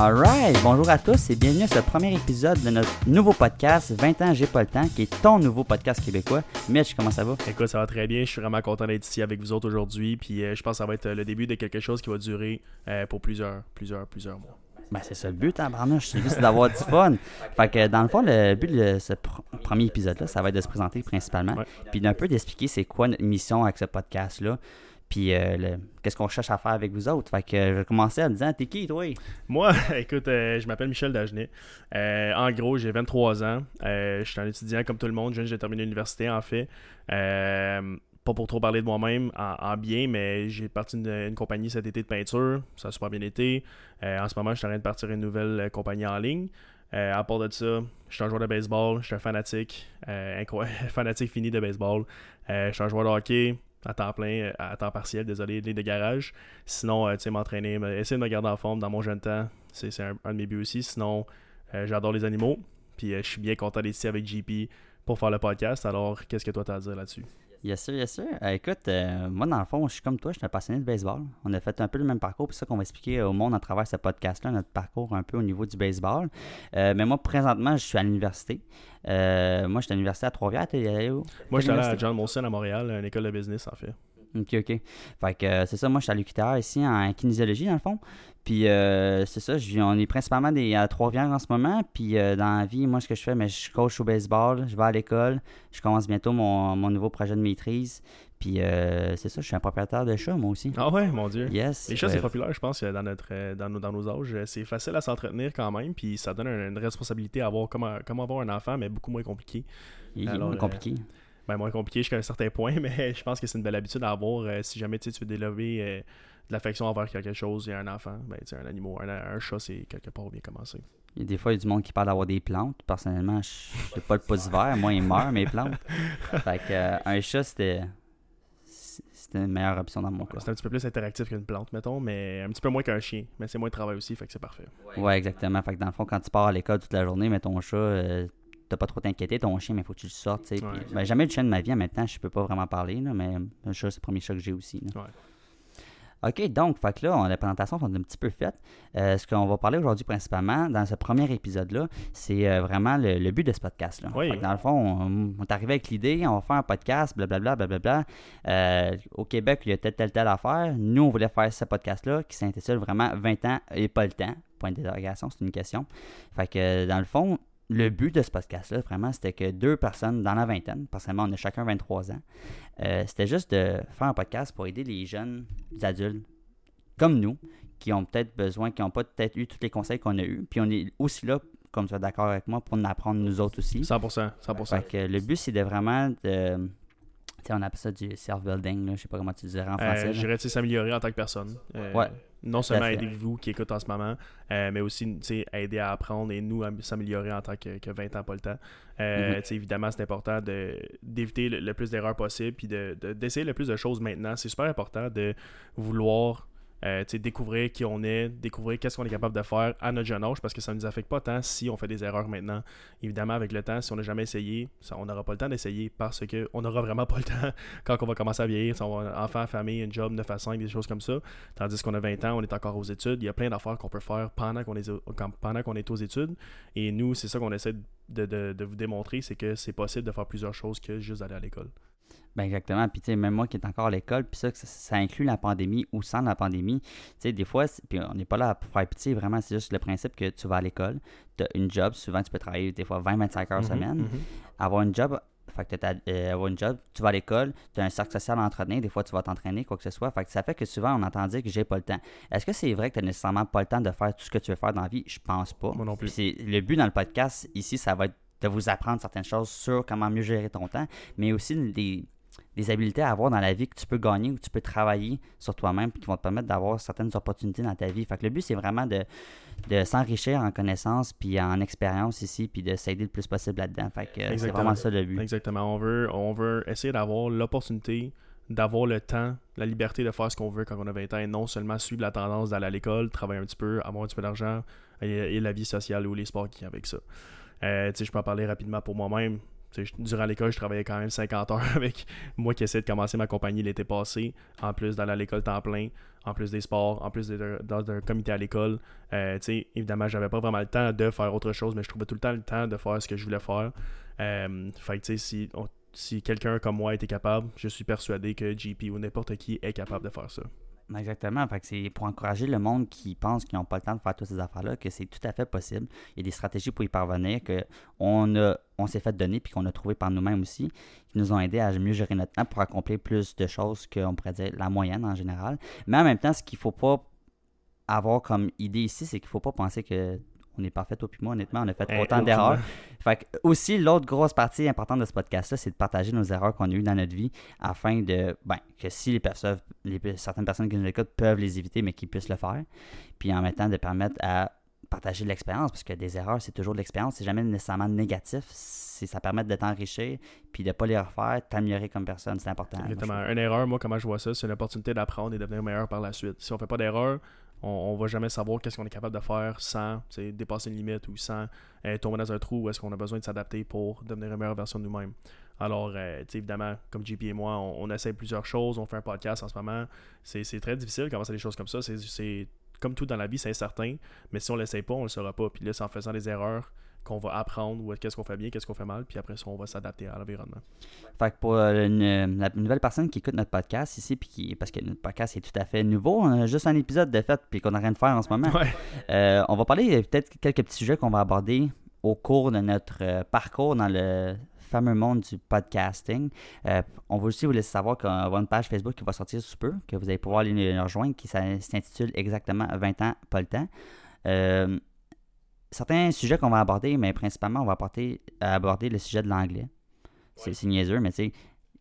Alright, bonjour à tous et bienvenue à ce premier épisode de notre nouveau podcast 20 ans j'ai pas le temps qui est ton nouveau podcast québécois. Mitch, comment ça va? Écoute, ça va très bien, je suis vraiment content d'être ici avec vous autres aujourd'hui puis euh, je pense que ça va être le début de quelque chose qui va durer euh, pour plusieurs, plusieurs, plusieurs mois. Ben, c'est ça le but, hein, Barnouche, c'est juste d'avoir du fun. Fait que dans le fond, le but de ce pr- premier épisode-là, ça va être de se présenter principalement, Ouais. puis d'un peu d'expliquer c'est quoi notre mission avec ce podcast-là, puis euh, qu'est-ce qu'on cherche à faire avec vous autres? Fait que euh, je vais commencer en disant, t'es qui, toi? Moi, écoute, euh, je m'appelle Michel Dagenet. Euh, en gros, j'ai 23 ans. Je suis un étudiant comme tout le monde. Je viens de terminer l'université, en fait. Pas pour trop parler de moi-même en, en bien, mais j'ai parti d'une une compagnie cet été de peinture. Ça a super bien été. En ce moment, je suis en train de partir une nouvelle compagnie en ligne. À part de ça, je suis un joueur de baseball. Je suis un fanatique. euh, fanatique fini de baseball. Je suis un joueur de hockey à temps plein, euh, à temps partiel, désolé, de garage. Sinon, euh, tu sais, m'entraîner, me- essayer de me garder en forme dans mon jeune temps, c'est un, un de mes buts aussi. Sinon, euh, j'adore les animaux. Puis je suis bien content d'être ici avec JP pour faire le podcast. Alors, qu'est-ce que toi t'as à dire là-dessus? Yes sir, yes sir. Euh, écoute, euh, moi dans le fond, je suis comme toi, je suis un passionné de baseball. On a fait un peu le même parcours, puis c'est ça qu'on va expliquer au monde à travers ce podcast-là, notre parcours un peu au niveau du baseball. Euh, mais moi, présentement, je suis à l'université. Euh, moi, je suis à l'université à Trois-Rivières. T'es allé où? Moi, j'étais allé à? John Molson à Montréal, une école de business en fait. Ok, ok. Fait que euh, c'est ça, moi je suis à l'UQTR ici en kinésiologie dans le fond. Puis euh, c'est ça, je- on est principalement des, à Trois-Rivières en ce moment. Puis euh, dans la vie, moi ce que je fais, mais je coach au baseball, je vais à l'école, je commence bientôt mon, mon nouveau projet de maîtrise. Puis euh, c'est ça, je suis un propriétaire de chat moi aussi. Ah ouais, mon Dieu. Yes. Les chats, c'est populaire, je pense, dans, notre, dans, nos, dans nos âges. C'est facile à s'entretenir quand même, puis ça donne une, une responsabilité à avoir, comme, comme avoir un enfant, mais beaucoup moins compliqué. il est moins euh, compliqué. Ben, moins compliqué jusqu'à un certain point, mais je pense que c'est une belle habitude à avoir euh, si jamais tu veux développer euh, de l'affection envers quelque chose et un enfant. Ben, un animal, un, un chat, c'est quelque part bien commencé. Il y a des fois, il y a du monde qui parle d'avoir des plantes. Personnellement, je n'ai pas le pouce vert. Moi, ils meurent, mes plantes. Fait que, euh, un chat, c'était c'était une meilleure option dans mon cas. C'est un petit peu plus interactif qu'une plante, mettons, mais un petit peu moins qu'un chien. Mais c'est moins de travail aussi, fait que c'est parfait. Ouais, exactement. Fait que dans le fond, quand tu pars à l'école toute la journée, mais ton chat, euh, t'as pas trop t'inquiéter, ton chien, mais faut que tu le sortes. tu sais. Ouais. Puis, ben, jamais eu de chien de ma vie en même temps, je peux pas vraiment parler, là, mais c'est le premier chat que j'ai aussi. là. Ouais. OK, donc, fait que là, on, la présentation sont un petit peu faite. Euh, ce qu'on va parler aujourd'hui principalement dans ce premier épisode-là, c'est euh, vraiment le, le but de ce podcast-là. Oui. Fait que dans le fond, on, on est arrivé avec l'idée, on va faire un podcast, blablabla, blablabla. Euh, au Québec, il y a telle, telle, telle affaire. Nous, on voulait faire ce podcast-là qui s'intitule vraiment 20 ans et pas le temps. Point d'interrogation, c'est une question. Fait que dans le fond, le but de ce podcast-là, vraiment, c'était que deux personnes dans la vingtaine, personnellement, on a chacun 23 ans, euh, c'était juste de faire un podcast pour aider les jeunes adultes comme nous, qui ont peut-être besoin, qui n'ont pas peut-être eu tous les conseils qu'on a eus. Puis on est aussi là, comme tu es d'accord avec moi, pour en apprendre nous autres aussi. 100%, 100%. Fait que le but, c'est de vraiment de. On appelle ça du self-building, je sais pas comment tu dirais en Euh, français. je dirais s'améliorer en tant que personne. Euh, Ouais. Non seulement aider vous qui écoutez en ce moment, euh, mais aussi aider à apprendre et nous à s'améliorer en tant que, que 20 ans, pas le temps. Mhm. Évidemment, c'est important d'éviter le, le plus d'erreurs possible puis d'essayer de, d'essayer le plus de choses maintenant. C'est super important de vouloir euh, découvrir qui on est, découvrir qu'est-ce qu'on est capable de faire à notre jeune âge parce que ça ne nous affecte pas tant si on fait des erreurs maintenant. Évidemment, avec le temps, si on n'a jamais essayé, ça, on n'aura pas le temps d'essayer parce qu'on n'aura vraiment pas le temps quand on va commencer à vieillir. Si on va enfant, famille, un job 9 à 5, des choses comme ça. Tandis qu'on a 20 ans, on est encore aux études. Il y a plein d'affaires qu'on peut faire pendant qu'on est, pendant qu'on est aux études. Et nous, c'est ça qu'on essaie de, de- de vous démontrer, c'est que c'est possible de faire plusieurs choses que juste d'aller à l'école. Ben exactement. Puis, tu sais, même moi qui est encore à l'école, puis ça, ça, ça inclut la pandémie ou sans la pandémie. Tu sais, des fois, puis on n'est pas là pour faire pitié, vraiment, c'est juste le principe que tu vas à l'école, tu as une job, souvent tu peux travailler des fois 20-25 heures Mhm, semaine. mhm. Avoir une job, fait que t'as, euh, avoir une job, tu vas à l'école, tu as un cercle social à entretenir, des fois tu vas t'entraîner, quoi que ce soit. Fait que ça fait que souvent on entend dire que j'ai pas le temps. Est-ce que c'est vrai que tu nécessairement pas le temps de faire tout ce que tu veux faire dans la vie? Je pense pas. Moi non plus. Le but dans le podcast ici, ça va être de vous apprendre certaines choses sur comment mieux gérer ton temps, mais aussi des, des habiletés à avoir dans la vie que tu peux gagner ou tu peux travailler sur toi-même puis qui vont te permettre d'avoir certaines opportunités dans ta vie. Fait que le but, c'est vraiment de, de s'enrichir en connaissances puis en expérience ici puis de s'aider le plus possible là-dedans. Fait que euh, c'est vraiment ça le but. Exactement. On veut, on veut essayer d'avoir l'opportunité d'avoir le temps, la liberté de faire ce qu'on veut quand on a 20 ans et non seulement suivre la tendance d'aller à l'école, travailler un petit peu, avoir un petit peu d'argent et, et la vie sociale ou les sports qui viennent avec ça. Euh, tu sais, je peux en parler rapidement pour moi-même. Durant l'école, je travaillais quand même 50 heures avec moi qui essayais de commencer ma compagnie l'été passé, en plus d'aller à l'école temps plein, en plus des sports, en plus d'un comité à l'école. Euh, évidemment, j'avais pas vraiment le temps de faire autre chose, mais je trouvais tout le temps le temps de faire ce que je voulais faire. Euh, fait que, si, si quelqu'un comme moi était capable, je suis persuadé que JP ou n'importe qui est capable de faire ça. Exactement. Fait c'est pour encourager le monde qui pense qu'ils n'ont pas le temps de faire toutes ces affaires-là, que c'est tout à fait possible. Il y a des stratégies pour y parvenir qu'on a, on s'est fait donner puis qu'on a trouvé par nous-mêmes aussi, qui nous ont aidé à mieux gérer notre temps pour accomplir plus de choses qu'on pourrait dire la moyenne en général. Mais en même temps, ce qu'il ne faut pas avoir comme idée ici, c'est qu'il ne faut pas penser que on est parfait, puis moi, honnêtement, on a fait eh, autant d'erreurs. Fait que, aussi, l'autre grosse partie importante de ce podcast-là, c'est de partager nos erreurs qu'on a eues dans notre vie afin de, ben, que si les personnes, les, certaines personnes qui nous écoutent peuvent les éviter, mais qu'ils puissent le faire. Puis en même temps, de permettre à partager de l'expérience, parce que des erreurs, c'est toujours de l'expérience, c'est jamais nécessairement négatif. Ça permet de t'enrichir, puis de ne pas les refaire, t'améliorer comme personne, c'est important. Exactement. Une erreur, moi, comment je vois ça, c'est une opportunité d'apprendre et de devenir meilleur par la suite. Si on fait pas d'erreur, on, ne va jamais savoir qu'est-ce qu'on est capable de faire sans dépasser une limite ou sans euh, tomber dans un trou où est-ce qu'on a besoin de s'adapter pour devenir une meilleure version de nous-mêmes. Alors, euh, évidemment, comme JP et moi, on, essaie plusieurs choses, on fait un podcast en ce moment. C'est très difficile de commencer des choses comme ça. C'est comme tout dans la vie, c'est incertain, mais si on l'essaie pas, on le saura pas. Puis là, c'est en faisant des erreurs qu'on va apprendre ou qu'est-ce qu'on fait bien, qu'est-ce qu'on fait mal, puis après ça, on va s'adapter à l'environnement. Fait que pour euh, la nouvelle personne qui écoute notre podcast ici, puis qui, parce que notre podcast est tout à fait nouveau, on a juste un épisode de fait, puis qu'on n'a rien de faire en ce moment. Euh, on va parler peut-être quelques petits sujets qu'on va aborder au cours de notre euh, parcours dans le fameux monde du podcasting. on va aussi vous laisser savoir qu'on va avoir une page Facebook qui va sortir sous peu, que vous allez pouvoir aller rejoindre, qui s'intitule exactement 20 ans, pas le temps certains sujets qu'on va aborder, mais principalement, on va aborder le sujet de l'anglais. C'est niaiseux, mais tu sais,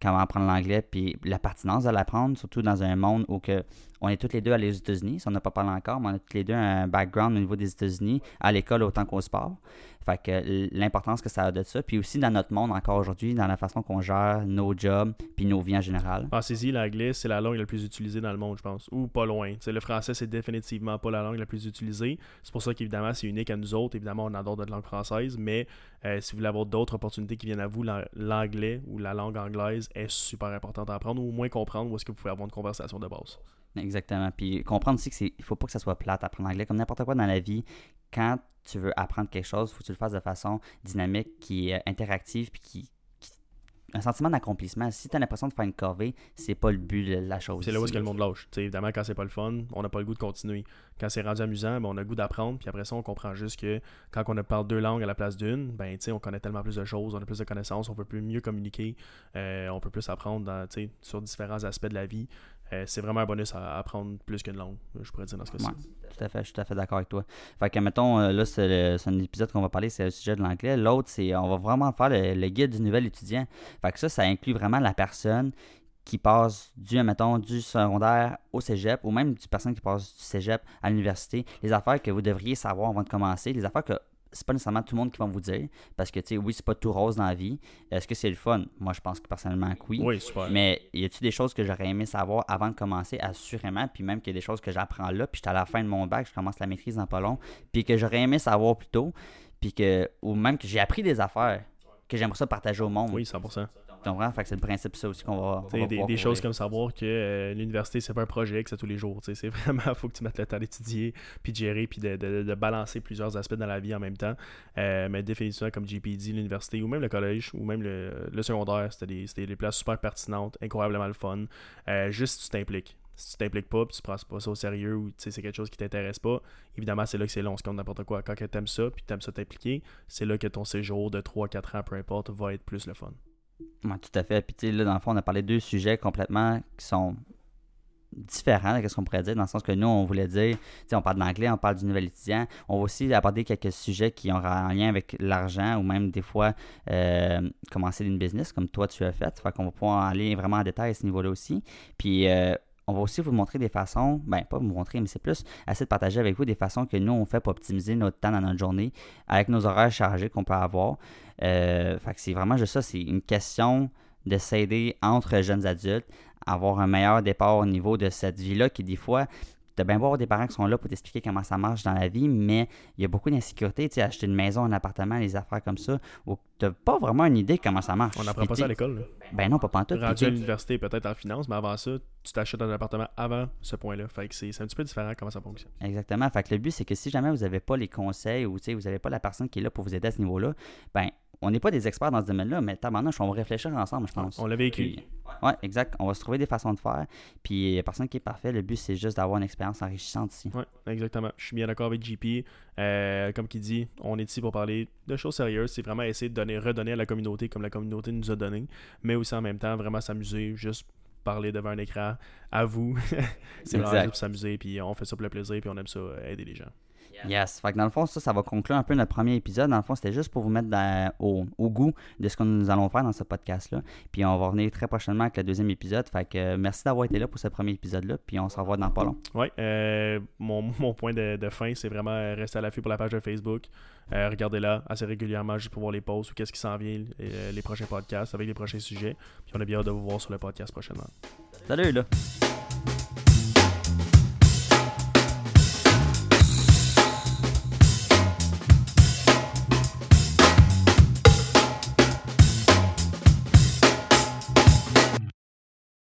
comment apprendre l'anglais, puis la pertinence de l'apprendre, surtout dans un monde où que on est tous les deux à les États-Unis. Si on n'a pas parlé encore, mais on a tous les deux un background au niveau des États-Unis, à l'école autant qu'au sport. Fait que l'importance que ça a de ça. Puis aussi dans notre monde encore aujourd'hui, dans la façon qu'on gère nos jobs puis nos vies en général. Pensez-y, l'anglais, c'est la langue la plus utilisée dans le monde, je pense. Ou pas loin. le français, c'est définitivement pas la langue la plus utilisée. C'est pour ça qu'évidemment, c'est unique à nous autres. Évidemment, on adore notre langue française, mais euh, si vous voulez avoir d'autres opportunités qui viennent à vous, l'anglais ou la langue anglaise est super importante à apprendre ou au moins comprendre où est-ce que vous pouvez avoir une conversation de base. Exactement. Puis comprendre aussi qu'il ne faut pas que ça soit plate apprendre l'anglais. Comme n'importe quoi dans la vie, quand tu veux apprendre quelque chose, il faut que tu le fasses de façon dynamique, qui est interactive, puis qui, un sentiment d'accomplissement. Si tu as l'impression de faire une corvée, c'est pas le but de la chose. C'est là où est-ce que le monde lâche. évidemment, quand c'est pas le fun, on n'a pas le goût de continuer. Quand c'est rendu amusant, ben, on a le goût d'apprendre. Puis après ça, on comprend juste que quand on parle deux langues à la place d'une, ben, on connaît tellement plus de choses, on a plus de connaissances, on peut plus mieux communiquer, euh, on peut plus apprendre dans, sur différents aspects de la vie. Euh, c'est vraiment un bonus à apprendre plus qu'une langue, je pourrais dire dans ce cas-ci. tout à fait, je suis tout à fait d'accord avec toi. Fait que, mettons, euh, là, c'est, un épisode qu'on va parler, c'est le sujet de l'anglais. L'autre, c'est on va vraiment faire le, guide du nouvel étudiant. Fait que ça, ça inclut vraiment la personne qui passe du, mettons, du secondaire au cégep, ou même du personne qui passe du cégep à l'université, les affaires que vous devriez savoir avant de commencer, les affaires que c'est pas nécessairement tout le monde qui va vous dire. Parce que, tu sais, oui, c'est pas tout rose dans la vie. Est-ce que c'est le fun? Moi, je pense que personnellement, oui. Oui, super. Mais y a-tu des choses que j'aurais aimé savoir avant de commencer? Assurément. Puis même qu'il y a des choses que j'apprends là, puis j'étais à la fin de mon bac, je commence la maîtrise dans pas long, puis que j'aurais aimé savoir plus tôt, puis que, ou même que j'ai appris des affaires que j'aimerais ça partager au monde. Oui, 100% c'est le principe ça aussi qu'on va. des, choses comme savoir que euh, l'université, c'est pas un projet que c'est tous les jours. C'est vraiment, il faut que tu mettes le temps d'étudier, puis de gérer, puis de, balancer plusieurs aspects dans la vie en même temps. Euh, mais définitivement, comme JP dit, l'université, ou même le collège, ou même le, secondaire, c'était des, places super pertinentes, incroyablement le fun. Euh, juste tu t'impliques si tu t'impliques pas, puis tu prends pas ça au sérieux ou c'est quelque chose qui t'intéresse pas, évidemment, c'est là que c'est long. C'est comme n'importe quoi. Quand tu aimes ça, puis tu aimes ça t'impliquer, c'est là que ton séjour de 3-4 ans, peu importe, va être plus le fun. Tout à fait. Puis, tu sais, là, dans le fond, on a parlé de deux sujets complètement qui sont différents, qu'est-ce qu'on pourrait dire, dans le sens que nous, on voulait dire, on parle de l'anglais, on parle du nouvel étudiant. On va aussi aborder quelques sujets qui ont un lien avec l'argent ou même des fois euh, commencer une business comme toi tu as fait. Fait qu'on va pouvoir aller vraiment en détail à ce niveau-là aussi. Puis, euh, on va aussi vous montrer des façons, ben pas vous montrer, mais c'est plus assez de partager avec vous des façons que nous on fait pour optimiser notre temps dans notre journée avec nos horaires chargés qu'on peut avoir. Euh, fait que c'est vraiment juste ça, c'est une question de s'aider entre jeunes adultes, avoir un meilleur départ au niveau de cette vie-là qui des fois as bien beau avoir des parents qui sont là pour t'expliquer comment ça marche dans la vie, mais il y a beaucoup d'insécurité, tu sais, acheter une maison, un appartement, les affaires comme ça, où tu pas vraiment une idée comment ça marche. On n'apprend pas ça à tu- l'école. Ben non, pas pantoute. Rendu tu à l'université, peut-être en finance, mais avant ça, tu t'achètes un appartement avant ce point-là. Fait que c'est un petit peu différent comment ça fonctionne. Exactement. Fait que le but, c'est que si jamais vous n'avez pas les conseils ou tu vous n'avez pas la personne qui est là pour vous aider à ce niveau-là, ben, on n'est pas des experts dans ce domaine-là, mais tabarnouche, on va réfléchir ensemble, je pense. On l'a vécu. Puis- ouais, exact. On va se trouver des façons de faire. Puis, il n'y a personne qui est parfait. Le but, c'est juste d'avoir une expérience enrichissante ici. Oui, exactement. Je suis bien d'accord avec JP. Euh, comme il dit, on est ici pour parler de choses sérieuses. C'est vraiment essayer de donner, redonner à la communauté comme la communauté nous a donné, mais aussi en même temps vraiment s'amuser, juste parler devant un écran à vous. c'est vraiment juste pour s'amuser, puis on fait ça pour le plaisir, puis on aime ça euh, aider les gens. Yes. Fait que dans le fond, ça, ça va conclure un peu notre premier épisode. Dans le fond, c'était juste pour vous mettre dans- au, au goût de ce que nous allons faire dans ce podcast-là. Puis on va revenir très prochainement avec le deuxième épisode. Fait que euh, merci d'avoir été là pour ce premier épisode-là. Puis on se revoit dans pas long. Oui, euh, mon, mon point de, de fin, c'est vraiment euh, rester à l'affût pour la page de Facebook. Euh, Regardez-la assez régulièrement juste pour voir les posts ou qu'est-ce qui s'en vient, euh, les prochains podcasts avec les prochains sujets. Puis on a bien hâte de vous voir sur le podcast prochainement. Salut là!